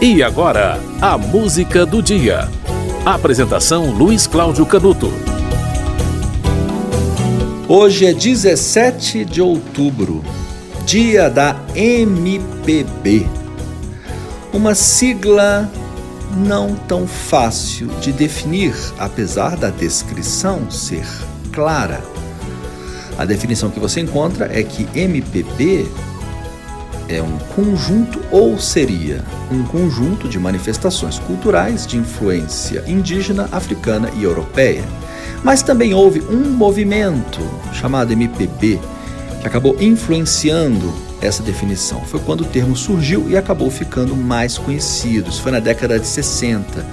E agora, a música do dia. Apresentação Luiz Cláudio Canuto. Hoje é 17 de outubro, dia da MPB. Uma sigla não tão fácil de definir, apesar da descrição ser clara. A definição que você encontra é que MPB é um conjunto ou seria um conjunto de manifestações culturais de influência indígena, africana e europeia. Mas também houve um movimento chamado MPB que acabou influenciando essa definição. Foi quando o termo surgiu e acabou ficando mais conhecido. Isso foi na década de 60,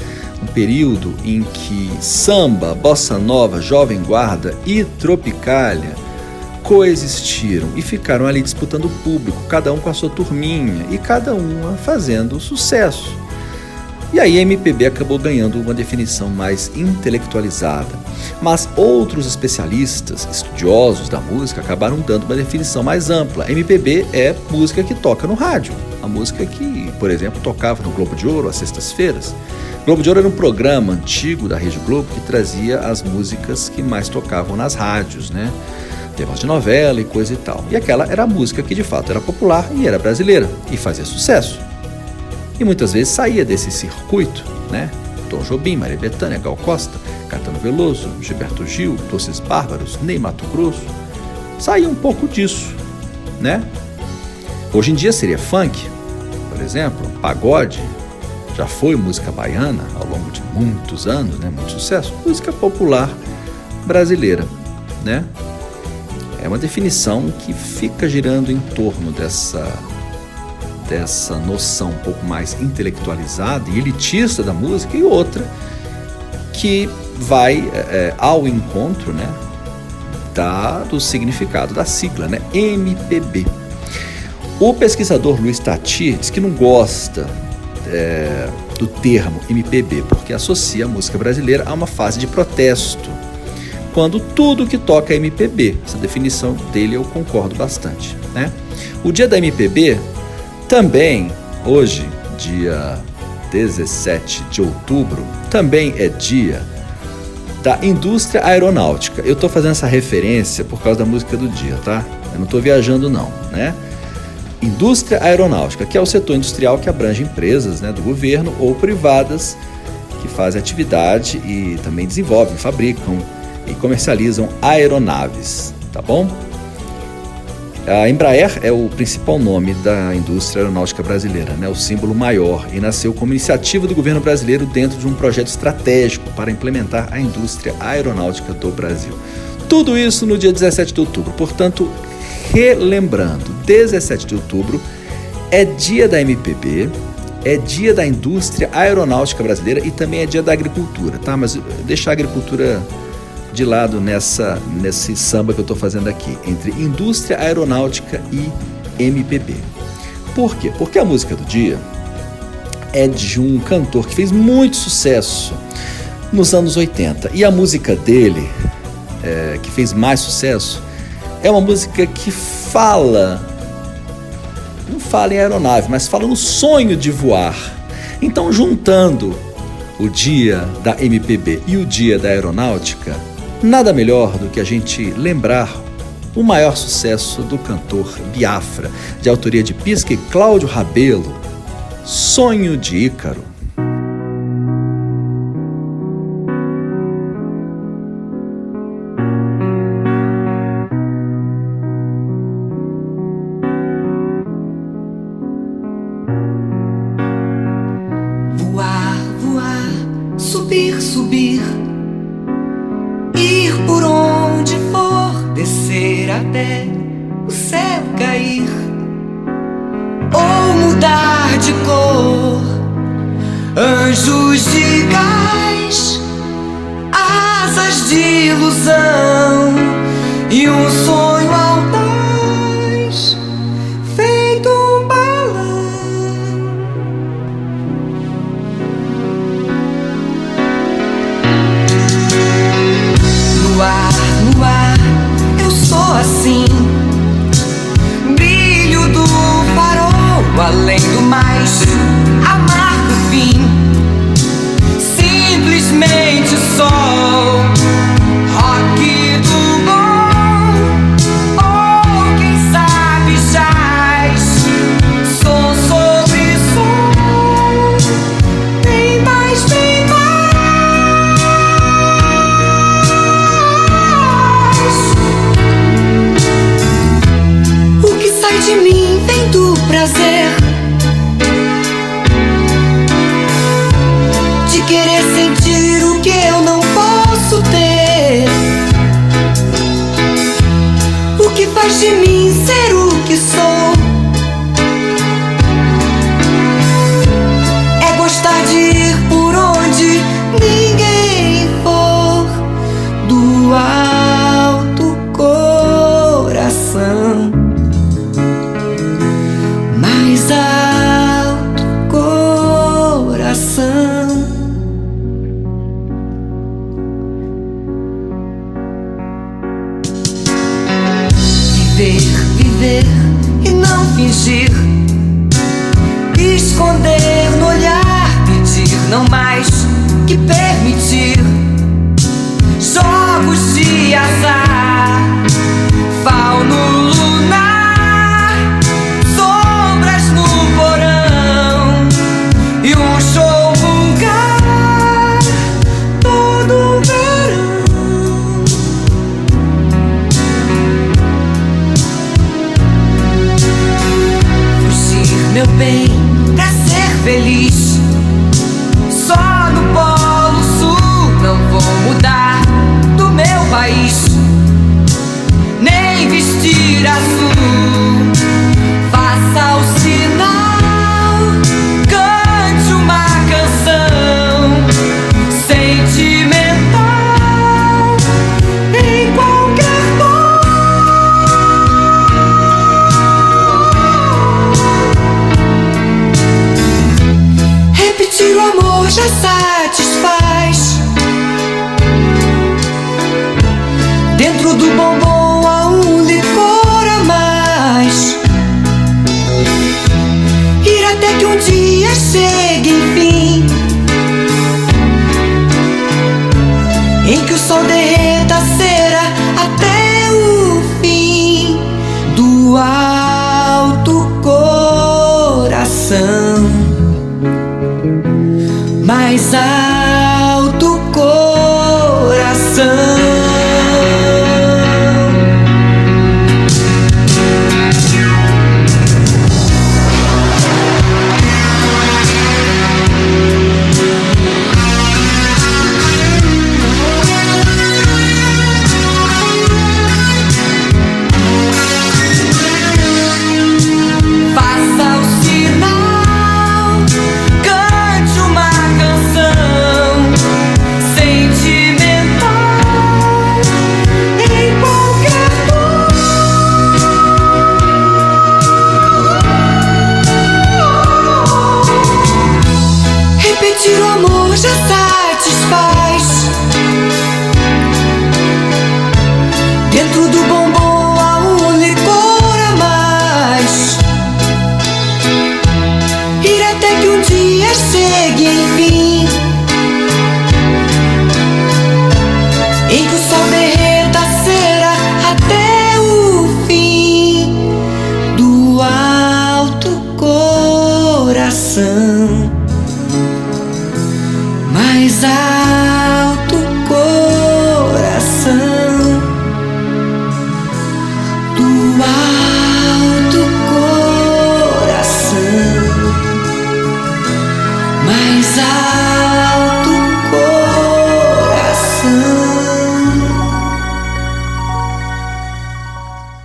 um período em que samba, bossa nova, jovem guarda e tropicália coexistiram e ficaram ali disputando o público, cada um com a sua turminha e cada uma fazendo sucesso. E aí a MPB acabou ganhando uma definição mais intelectualizada. Mas outros especialistas, estudiosos da música, acabaram dando uma definição mais ampla. MPB é música que toca no rádio. A música que, por exemplo, tocava no Globo de Ouro às sextas-feiras. Globo de Ouro era um programa antigo da Rede Globo que trazia as músicas que mais tocavam nas rádios, né? Temas de novela e coisa e tal. E aquela era a música que de fato era popular e era brasileira e fazia sucesso. E muitas vezes saía desse circuito, né? Tom Jobim, Maria Bethânia, Gal Costa, Caetano Veloso, Gilberto Gil, Doces Bárbaros, Ney Mato Grosso. Saía um pouco disso, né? Hoje em dia seria funk, por exemplo, pagode, já foi música baiana ao longo de muitos anos, né? Muito sucesso. Música popular brasileira, né? É uma definição que fica girando em torno dessa dessa noção um pouco mais intelectualizada e elitista da música e outra que vai é, ao encontro, né, da, do significado da sigla, né, MPB. O pesquisador Luiz Tati diz que não gosta é, do termo MPB porque associa a música brasileira a uma fase de protesto quando tudo que toca é MPB. Essa definição dele eu concordo bastante. Né? O dia da MPB também, hoje, dia 17 de outubro, também é dia da indústria aeronáutica. Eu estou fazendo essa referência por causa da música do dia, tá? Eu não estou viajando não, né? Indústria aeronáutica, que é o setor industrial que abrange empresas né, do governo ou privadas que fazem atividade e também desenvolvem, fabricam, comercializam aeronaves, tá bom? A Embraer é o principal nome da indústria aeronáutica brasileira, né? o símbolo maior, e nasceu como iniciativa do governo brasileiro dentro de um projeto estratégico para implementar a indústria aeronáutica do Brasil. Tudo isso no dia 17 de outubro. Portanto, relembrando, 17 de outubro é dia da MPB, é dia da indústria aeronáutica brasileira e também é dia da agricultura, tá? Mas deixar a agricultura de lado nessa nesse samba que eu estou fazendo aqui, entre indústria aeronáutica e MPB. Por quê? Porque a música do dia é de um cantor que fez muito sucesso nos anos 80 e a música dele, é, que fez mais sucesso, é uma música que fala, não fala em aeronave, mas fala no sonho de voar. Então, juntando o dia da MPB e o dia da aeronáutica, Nada melhor do que a gente lembrar o maior sucesso do cantor Biafra, de autoria de Pisca e Cláudio Rabelo, Sonho de Ícaro. De gás, asas de ilusão e um sonho de mim vem do prazer. Coração.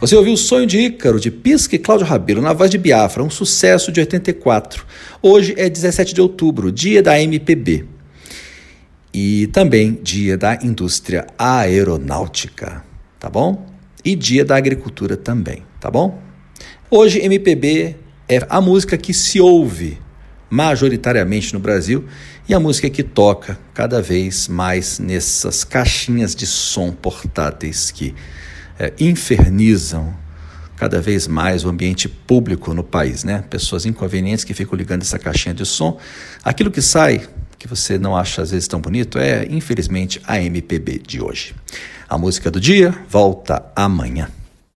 Você ouviu o Sonho de Ícaro, de Pisca e Cláudio Rabelo, na voz de Biafra, um sucesso de 84. Hoje é 17 de outubro, dia da MPB. E também dia da indústria aeronáutica, tá bom? E dia da agricultura também, tá bom? Hoje, MPB é a música que se ouve majoritariamente no Brasil e a música que toca cada vez mais nessas caixinhas de som portáteis que é, infernizam cada vez mais o ambiente público no país, né? Pessoas inconvenientes que ficam ligando essa caixinha de som. Aquilo que sai, que você não acha às vezes tão bonito, é infelizmente a MPB de hoje. A música do dia volta amanhã.